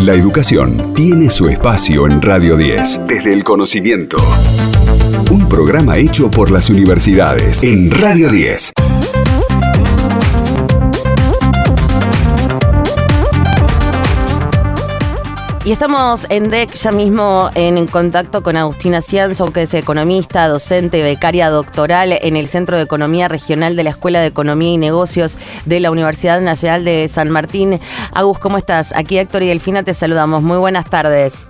La educación tiene su espacio en Radio 10, desde el conocimiento. Un programa hecho por las universidades en Radio 10. Y estamos en DEC ya mismo en contacto con Agustina Cianzo, que es economista, docente, becaria doctoral en el Centro de Economía Regional de la Escuela de Economía y Negocios de la Universidad Nacional de San Martín. Agus, ¿cómo estás? Aquí Héctor y Delfina te saludamos. Muy buenas tardes.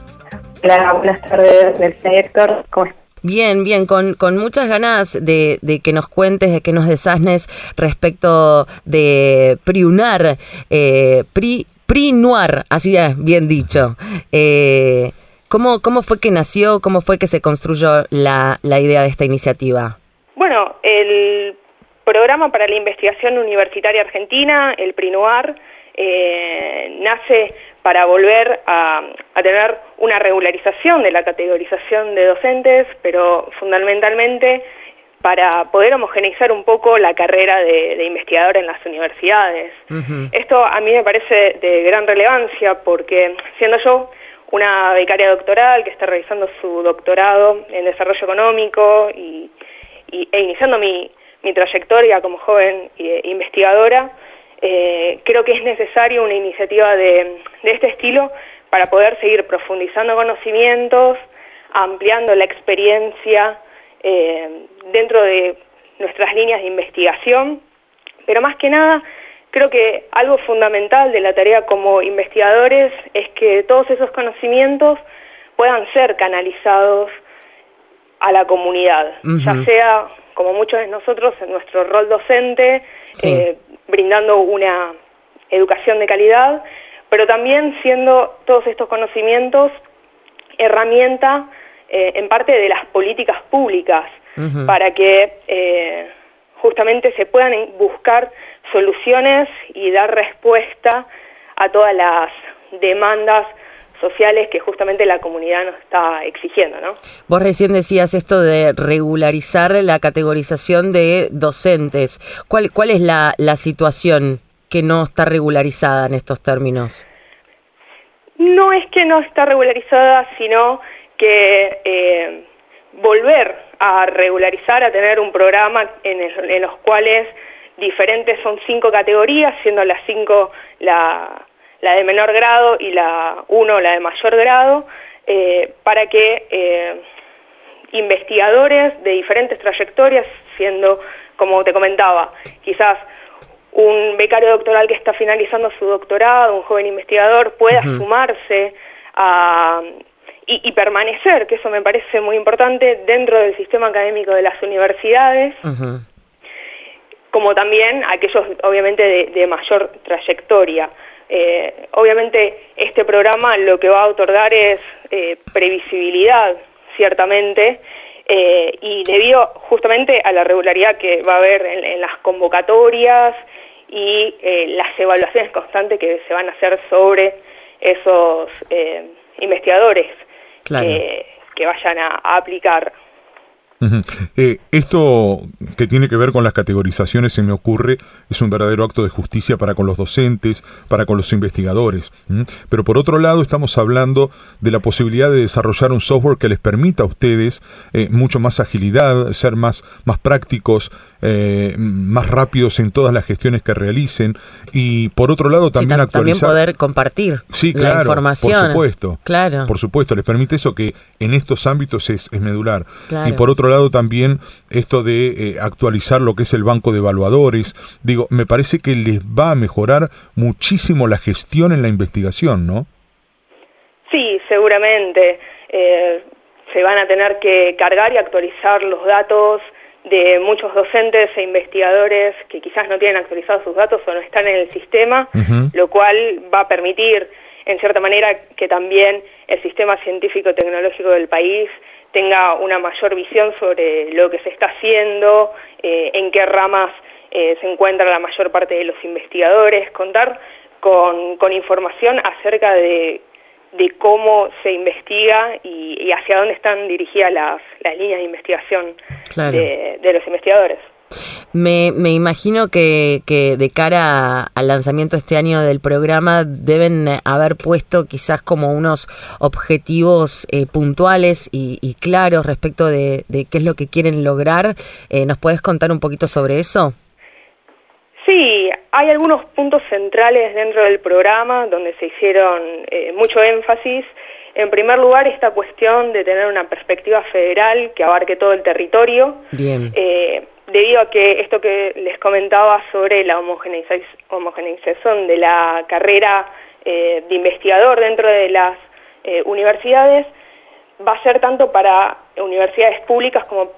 Hola, buenas tardes, Héctor. ¿Cómo estás? Bien, bien, con, con muchas ganas de, de, que nos cuentes, de que nos desasnes respecto de Priunar, eh, Pri PRI así es, bien dicho. Eh, ¿cómo, ¿Cómo fue que nació, cómo fue que se construyó la, la idea de esta iniciativa? Bueno, el Programa para la Investigación Universitaria Argentina, el PRI Noir, eh, nace para volver a, a, tener una regularización de la categorización de docentes, pero fundamentalmente para poder homogeneizar un poco la carrera de, investigador en las universidades. Esto a mí me parece de gran relevancia porque siendo yo una becaria doctoral que está realizando su doctorado en desarrollo económico y, e iniciando mi, trayectoria como joven investigadora, eh, creo que es necesaria una iniciativa de, de este estilo para poder seguir profundizando conocimientos, ampliando la experiencia, eh, dentro de nuestras líneas de investigación, pero más que nada creo que algo fundamental de la tarea como investigadores es que todos esos conocimientos puedan ser canalizados a la comunidad, ya sea como muchos de nosotros en nuestro rol docente, eh, brindando una educación de calidad, pero también siendo todos estos conocimientos herramienta eh, en parte de las políticas públicas para que eh, justamente se puedan buscar soluciones y dar respuesta a todas las demandas sociales que justamente la comunidad nos está exigiendo, ¿no? Vos recién decías esto de regularizar la categorización de docentes. ¿Cuál, cuál es la, la situación que no está regularizada en estos términos? No es que no está regularizada, sino que eh, volver a regularizar, a tener un programa en, los cuales diferentes son cinco categorías, siendo las cinco la, de menor grado y la uno la de mayor grado, eh, para que eh, investigadores de diferentes trayectorias, siendo, como te comentaba, quizás un becario doctoral que está finalizando su doctorado, un joven investigador, pueda sumarse a, y, permanecer, que eso me parece muy importante, dentro del sistema académico de las universidades, como también aquellos, obviamente, de, mayor trayectoria. Eh, obviamente, este programa lo que va a otorgar es eh, previsibilidad, ciertamente, eh, y debido justamente a la regularidad que va a haber en, las convocatorias y las evaluaciones constantes que se van a hacer sobre esos investigadores que, vayan a, aplicar. Eh, esto que tiene que ver con las categorizaciones, se me ocurre, es un verdadero acto de justicia para con los docentes, para con los investigadores. Pero por otro lado, estamos hablando de la posibilidad de desarrollar un software que les permita a ustedes eh, mucho más agilidad, ser más, más prácticos, eh, más rápidos en todas las gestiones que realicen y por otro lado también actualizar también poder compartir sí, la información por supuesto. Claro. Por supuesto les permite eso que en estos ámbitos es, medular. Y por otro lado también esto de eh, actualizar lo que es el banco de evaluadores. Digo me parece que les va a mejorar muchísimo la gestión en la investigación no sí seguramente. Eh, se van a tener que cargar y actualizar los datos de muchos docentes e investigadores que quizás no tienen actualizados sus datos o no están en el sistema, lo cual va a permitir, en cierta manera, que también el sistema científico-tecnológico del país tenga una mayor visión sobre lo que se está haciendo, eh, en qué ramas eh, se encuentra la mayor parte de los investigadores, contar con, con información acerca de de cómo se investiga y, hacia dónde están dirigidas las, líneas de investigación de, los investigadores. Me, me imagino que, que, de cara al lanzamiento este año del programa deben haber puesto quizás como unos objetivos eh, puntuales y, y, claros respecto de, de, qué es lo que quieren lograr. Eh, ¿Nos puedes contar un poquito sobre eso? Sí, hay algunos puntos centrales dentro del programa donde se hicieron eh, mucho énfasis. En primer lugar, esta cuestión de tener una perspectiva federal que abarque todo el territorio. Bien. Eh, debido a que esto que les comentaba sobre la homogeneización de la carrera eh, de investigador dentro de las eh, universidades, va a ser tanto para universidades públicas como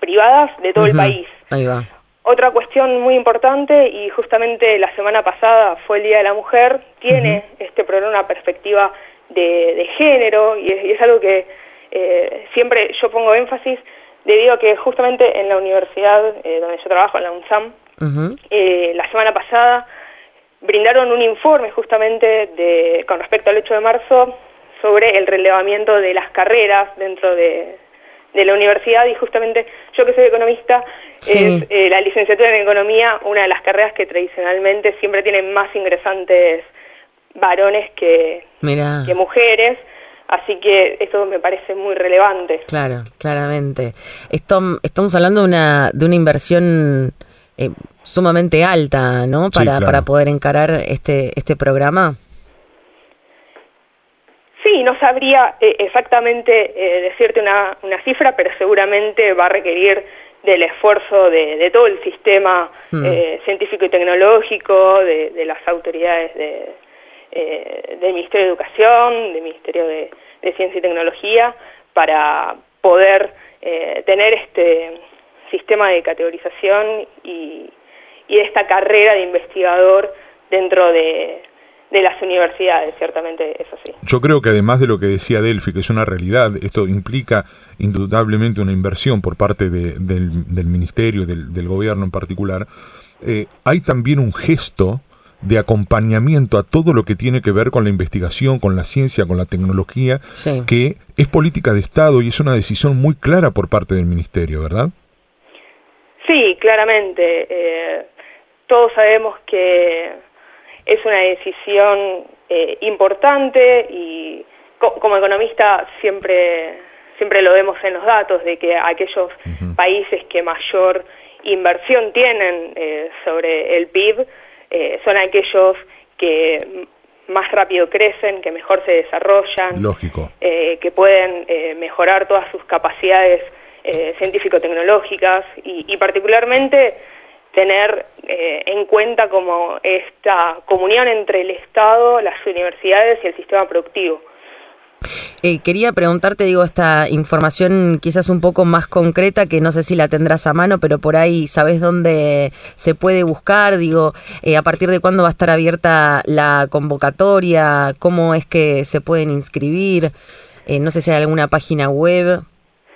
privadas de todo uh -huh. el país. Ahí va. Otra cuestión muy importante, y justamente la semana pasada fue el Día de la Mujer, tiene uh -huh. este programa una perspectiva de, de género, y es, y es, algo que eh, siempre yo pongo énfasis, debido a que justamente en la universidad eh, donde yo trabajo, en la UNSAM, uh -huh. eh, la semana pasada brindaron un informe justamente de, con respecto al 8 de marzo sobre el relevamiento de las carreras dentro de, de la universidad y justamente yo que soy economista sí. es eh, la licenciatura en economía una de las carreras que tradicionalmente siempre tienen más ingresantes varones que, Mirá. que mujeres así que esto me parece muy relevante claro claramente esto estamos hablando de una de una inversión eh, sumamente alta no para sí, claro. para poder encarar este este programa Sí, no sabría eh, exactamente eh, decirte una, una, cifra, pero seguramente va a requerir del esfuerzo de, de todo el sistema mm. eh, científico y tecnológico, de, de las autoridades de, eh, del Ministerio de Educación, del Ministerio de, Ciencia y Tecnología, para poder eh, tener este sistema de categorización y, y esta carrera de investigador dentro de, las universidades, ciertamente es así. Yo creo que además de lo que decía Delphi, que es una realidad, esto implica indudablemente una inversión por parte de, del, del, ministerio, del, del, gobierno en particular, eh, hay también un gesto de acompañamiento a todo lo que tiene que ver con la investigación, con la ciencia, con la tecnología, sí. que es política de Estado y es una decisión muy clara por parte del ministerio, ¿verdad? Sí, claramente. Eh, todos sabemos que es una decisión eh, importante y co como economista siempre siempre lo vemos en los datos de que aquellos uh -huh. países que mayor inversión tienen eh, sobre el PIB eh, son aquellos que más rápido crecen, que mejor se desarrollan, Lógico. Eh, que pueden eh, mejorar todas sus capacidades eh, científico-tecnológicas y, y particularmente tener eh, en cuenta como esta comunión entre el Estado, las universidades y el sistema productivo. Eh, quería preguntarte, digo, esta información quizás un poco más concreta, que no sé si la tendrás a mano, pero por ahí sabes dónde se puede buscar, digo, eh, a partir de cuándo va a estar abierta la convocatoria, cómo es que se pueden inscribir, eh, no sé si hay alguna página web,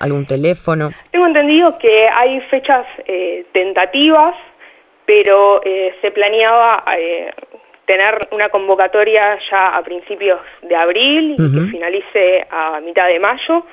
algún teléfono. Tengo entendido que hay fechas eh, tentativas, pero se planeaba tener una convocatoria ya a principios de abril y uh -huh. que finalice a mitad de mayo.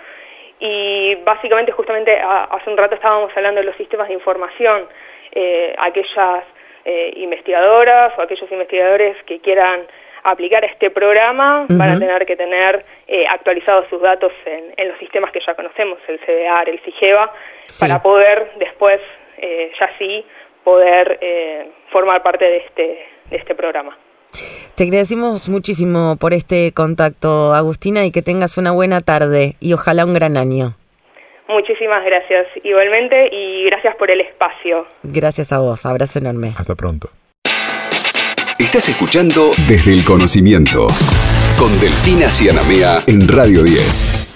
Y básicamente, justamente a, hace un rato estábamos hablando de los sistemas de información, eh, aquellas eh, investigadoras o aquellos investigadores que quieran aplicar este programa uh -huh. van a tener que tener eh, actualizados sus datos en, en, los sistemas que ya conocemos, el CDR, el CIGEVA, sí. para poder después, eh, ya sí, poder eh, formar parte de este, este programa. Te agradecemos muchísimo por este contacto, Agustina, y que tengas una buena tarde y ojalá un gran año. Muchísimas gracias, igualmente, y gracias por el espacio. Gracias a vos, abrazo enorme. Hasta pronto. Estás escuchando Desde el Conocimiento con Delfina Cianamea en Radio 10.